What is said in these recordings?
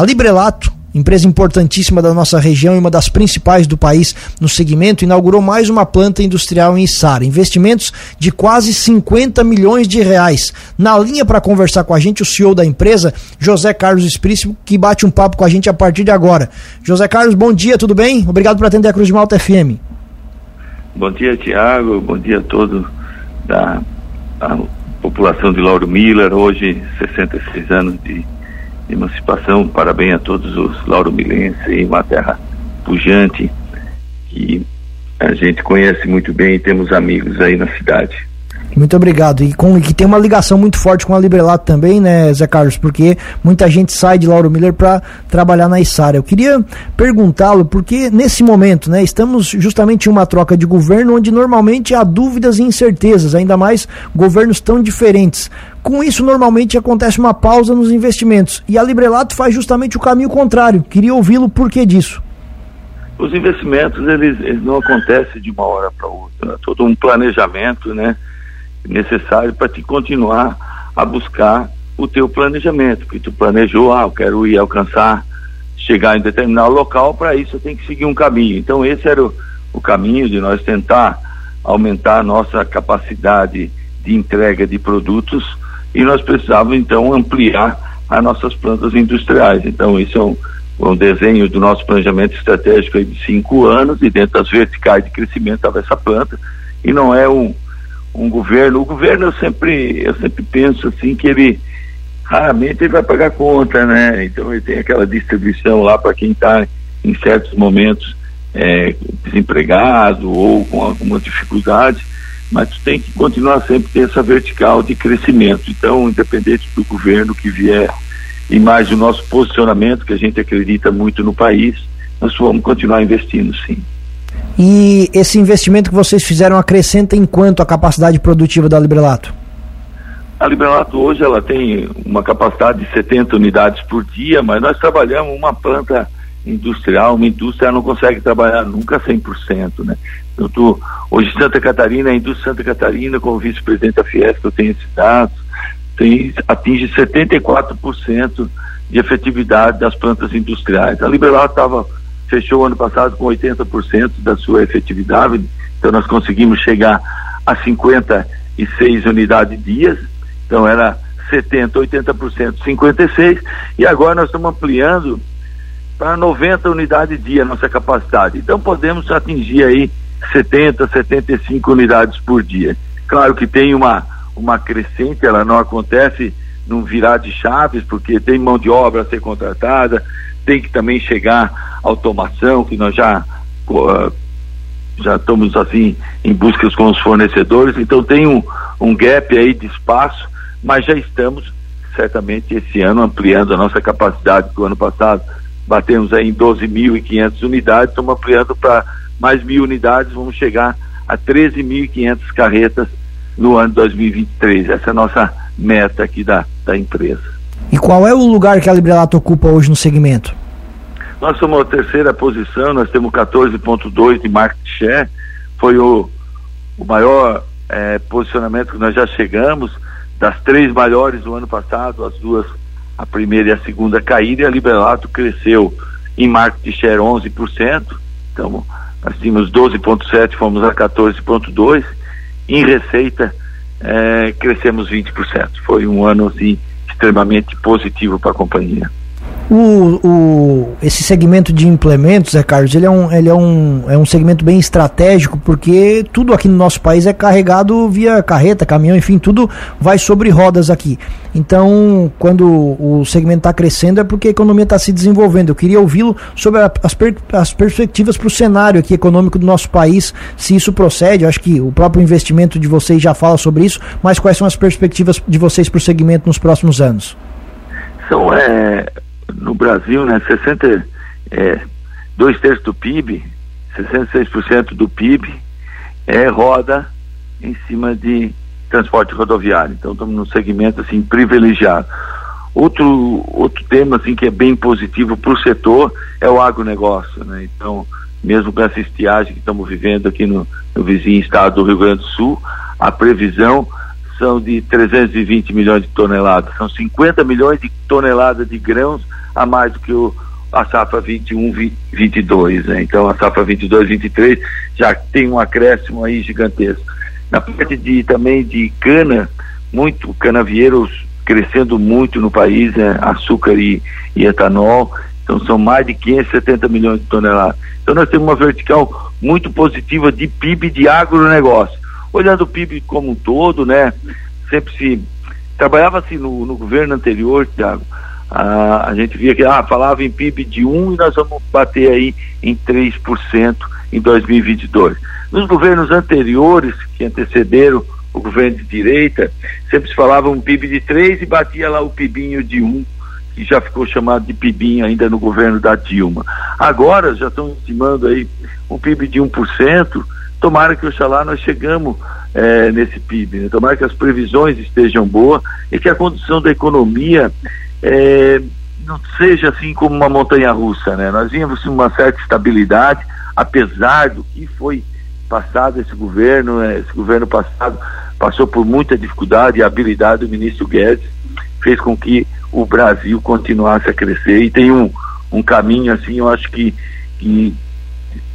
A Librelato empresa importantíssima da nossa região e uma das principais do país no segmento, inaugurou mais uma planta industrial em Içara. Investimentos de quase 50 milhões de reais. Na linha para conversar com a gente, o CEO da empresa, José Carlos Esprício, que bate um papo com a gente a partir de agora. José Carlos, bom dia, tudo bem? Obrigado por atender a Cruz de Malta FM. Bom dia, Tiago. Bom dia a todos da a população de Lauro Miller. Hoje, 66 anos de emancipação. Parabéns a todos os lauromilenses e uma terra pujante que a gente conhece muito bem e temos amigos aí na cidade. Muito obrigado. E com que tem uma ligação muito forte com a Librelato também, né, Zé Carlos? Porque muita gente sai de Lauro Miller para trabalhar na Isara. Eu queria perguntá-lo, porque nesse momento, né, estamos justamente em uma troca de governo onde normalmente há dúvidas e incertezas, ainda mais governos tão diferentes. Com isso, normalmente acontece uma pausa nos investimentos. E a Librelato faz justamente o caminho contrário. Queria ouvi-lo por que disso. Os investimentos, eles, eles não acontecem de uma hora para outra. É todo um planejamento, né? Necessário para te continuar a buscar o teu planejamento. Porque tu planejou, ah, eu quero ir alcançar, chegar em determinado local, para isso eu tenho que seguir um caminho. Então esse era o, o caminho de nós tentar aumentar a nossa capacidade de entrega de produtos e nós precisávamos então ampliar as nossas plantas industriais. Então, isso é um, um desenho do nosso planejamento estratégico de cinco anos, e dentro das verticais de crescimento estava essa planta, e não é um, um governo. O governo eu sempre, eu sempre penso assim que ele raramente ele vai pagar conta, né? Então ele tem aquela distribuição lá para quem está em certos momentos é, desempregado ou com alguma dificuldade mas tu tem que continuar sempre ter essa vertical de crescimento. Então, independente do governo que vier e mais o nosso posicionamento, que a gente acredita muito no país, nós vamos continuar investindo, sim. E esse investimento que vocês fizeram acrescenta em quanto a capacidade produtiva da Librelato? A Librelato hoje ela tem uma capacidade de 70 unidades por dia, mas nós trabalhamos uma planta industrial, uma indústria não consegue trabalhar nunca 100%, né? Eu tô, hoje Santa Catarina, a indústria Santa Catarina, como vice-presidente da Fiesp, eu tenho esses dados, tem, atinge 74% de efetividade das plantas industriais. A Liberal estava fechou ano passado com 80% da sua efetividade, então nós conseguimos chegar a 56 unidades dias, então era 70, 80%, 56, e agora nós estamos ampliando para 90 unidades dia nossa capacidade. Então podemos atingir aí 70, 75 unidades por dia. Claro que tem uma, uma crescente, ela não acontece num virar de chaves, porque tem mão de obra a ser contratada, tem que também chegar automação, que nós já uh, já estamos assim em busca com os fornecedores, então tem um, um gap aí de espaço, mas já estamos certamente esse ano ampliando a nossa capacidade do ano passado batemos aí em 12.500 unidades, estamos ampliando para mais mil unidades, vamos chegar a 13.500 carretas no ano 2023. Essa é a nossa meta aqui da, da empresa. E qual é o lugar que a Librelato ocupa hoje no segmento? Nós somos a terceira posição, nós temos 14,2 de market share, foi o, o maior é, posicionamento que nós já chegamos, das três maiores do ano passado, as duas a primeira e a segunda caíram e a Liberato cresceu em market share 11%, então nós tínhamos 12,7%, fomos a 14,2%, em receita é, crescemos 20%. Foi um ano assim, extremamente positivo para a companhia. O, o, esse segmento de implementos, Zé Carlos, ele, é um, ele é, um, é um segmento bem estratégico, porque tudo aqui no nosso país é carregado via carreta, caminhão, enfim, tudo vai sobre rodas aqui. Então, quando o segmento está crescendo, é porque a economia está se desenvolvendo. Eu queria ouvi-lo sobre a, as, per, as perspectivas para o cenário aqui econômico do nosso país, se isso procede. Eu acho que o próprio investimento de vocês já fala sobre isso, mas quais são as perspectivas de vocês para o segmento nos próximos anos? São, é, no Brasil, né, 60, é, dois terços do PIB, 66% do PIB é roda em cima de transporte rodoviário. Então estamos num segmento assim privilegiado. Outro outro tema assim que é bem positivo para o setor é o agronegócio, né? Então mesmo com essa estiagem que estamos vivendo aqui no, no vizinho estado do Rio Grande do Sul, a previsão são de 320 milhões de toneladas, são 50 milhões de toneladas de grãos a mais do que o, a safra 21, 22. Né? Então a safra 22, 23 já tem um acréscimo aí gigantesco. Na parte de também de cana, muito canavieiros crescendo muito no país, né? açúcar e, e etanol. Então são mais de 570 milhões de toneladas. Então nós temos uma vertical muito positiva de PIB de agronegócio. Olhando o PIB como um todo, né? Sempre se trabalhava assim no, no governo anterior, Tiago. A, a gente via que ah, falava em PIB de 1 e nós vamos bater aí em 3% em 2022. Nos governos anteriores, que antecederam o governo de direita, sempre se falava um PIB de 3 e batia lá o PIBinho de 1, que já ficou chamado de PIBinho ainda no governo da Dilma. Agora já estão estimando aí um PIB de 1%, tomara que oxalá nós chegamos é, nesse PIB, né? tomara que as previsões estejam boas e que a condição da economia é, não seja assim como uma montanha russa, né? Nós vimos uma certa estabilidade, apesar do que foi passado esse governo, né? esse governo passado passou por muita dificuldade e a habilidade do ministro Guedes fez com que o Brasil continuasse a crescer e tem um, um caminho assim, eu acho que, que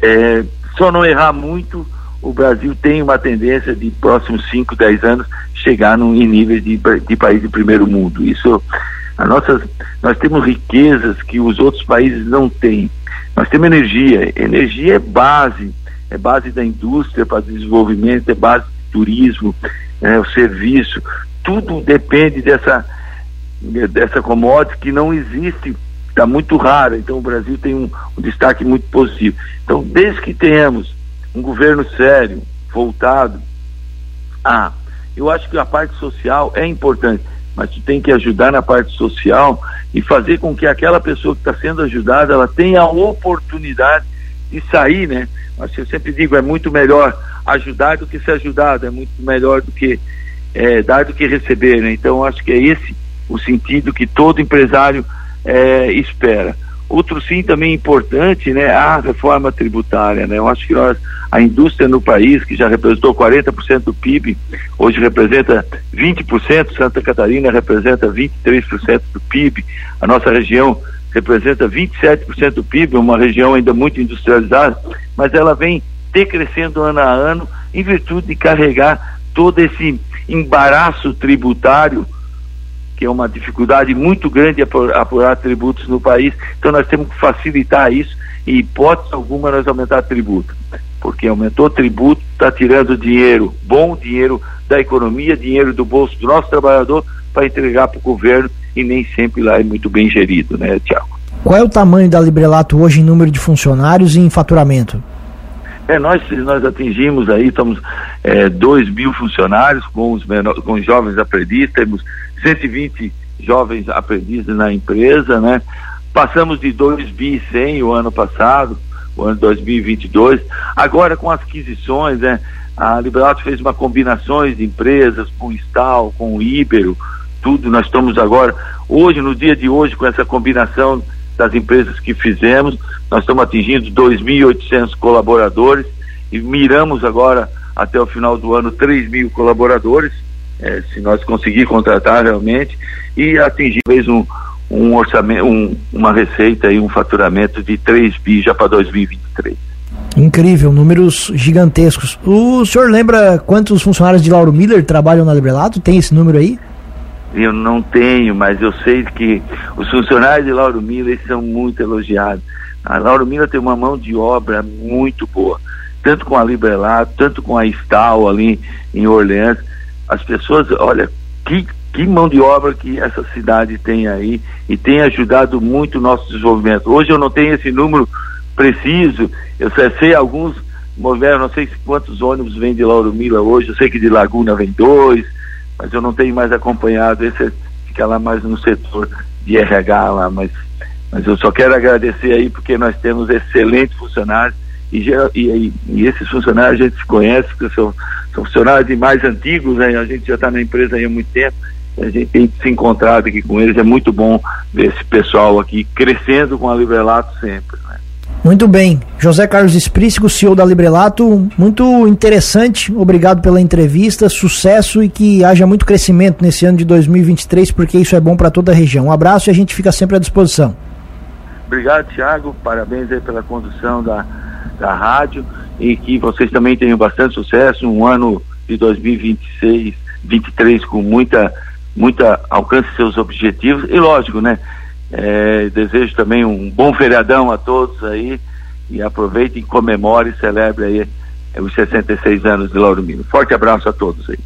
é, só não errar muito, o Brasil tem uma tendência de próximos 5, 10 anos chegar num, em níveis de, de país de primeiro mundo. Isso, a nossas, nós temos riquezas que os outros países não têm. Nós temos energia. Energia é base é base da indústria para desenvolvimento, é base do turismo, é, o serviço, tudo depende dessa, dessa commodity que não existe, está muito rara, então o Brasil tem um, um destaque muito positivo. Então, desde que tenhamos um governo sério, voltado a. Eu acho que a parte social é importante, mas tu tem que ajudar na parte social e fazer com que aquela pessoa que está sendo ajudada ela tenha a oportunidade de sair, né? Mas eu sempre digo, é muito melhor ajudar do que ser ajudado, é muito melhor do que é, dar do que receber, né? Então acho que é esse o sentido que todo empresário é, espera. Outro sim também importante, né, a reforma tributária, né? Eu acho que nós, a indústria no país, que já representou 40% do PIB, hoje representa 20%, Santa Catarina representa 23% do PIB, a nossa região representa 27% do PIB, uma região ainda muito industrializada, mas ela vem decrescendo ano a ano em virtude de carregar todo esse embaraço tributário, que é uma dificuldade muito grande apurar tributos no país. Então nós temos que facilitar isso e hipótese alguma nós aumentar tributo. Porque aumentou tributo, está tirando dinheiro, bom dinheiro da economia, dinheiro do bolso do nosso trabalhador para entregar para o governo e nem sempre lá é muito bem gerido, né, Tiago? Qual é o tamanho da Librelato hoje em número de funcionários e em faturamento? É, nós, nós atingimos aí, estamos é, 2 mil funcionários com os, menor, com os jovens aprendizes, temos 120 jovens aprendizes na empresa, né? Passamos de 2 bi 100 o ano passado, o ano 2022. Agora com aquisições, né? A Liberato fez uma combinações de empresas com o Stal, com o Ibero, tudo. Nós estamos agora, hoje, no dia de hoje, com essa combinação das empresas que fizemos, nós estamos atingindo 2.800 colaboradores e miramos agora, até o final do ano, 3 mil colaboradores, é, se nós conseguir contratar realmente, e atingir um, um orçamento, um, uma receita e um faturamento de 3 bi já para 2023. Incrível, números gigantescos. O senhor lembra quantos funcionários de Lauro Miller trabalham na Librelato? Tem esse número aí? Eu não tenho, mas eu sei que os funcionários de Lauro Miller são muito elogiados. A Lauro Miller tem uma mão de obra muito boa, tanto com a Librelato, tanto com a Stal ali em Orleans. As pessoas, olha, que, que mão de obra que essa cidade tem aí e tem ajudado muito o nosso desenvolvimento. Hoje eu não tenho esse número preciso, eu sei, alguns moveram, não sei quantos ônibus vêm de Lauro Miller hoje, eu sei que de Laguna vem dois, mas eu não tenho mais acompanhado, esse fica lá mais no setor de RH lá, mas, mas eu só quero agradecer aí porque nós temos excelentes funcionários e, e, e esses funcionários a gente se conhece, porque são, são funcionários mais antigos, né? a gente já está na empresa há muito tempo, a gente tem se encontrado aqui com eles, é muito bom ver esse pessoal aqui crescendo com a Librelato sempre. Muito bem. José Carlos Esprícigo, CEO da Librelato, muito interessante. Obrigado pela entrevista, sucesso e que haja muito crescimento nesse ano de 2023, porque isso é bom para toda a região. Um abraço e a gente fica sempre à disposição. Obrigado, Thiago. Parabéns aí pela condução da, da rádio e que vocês também tenham bastante sucesso. Um ano de 2026, 23 com muita, muita alcance seus objetivos e lógico, né? É, desejo também um bom feriadão a todos aí e aproveitem, comemore e celebre aí os 66 anos de Lauro Mino. Forte abraço a todos aí.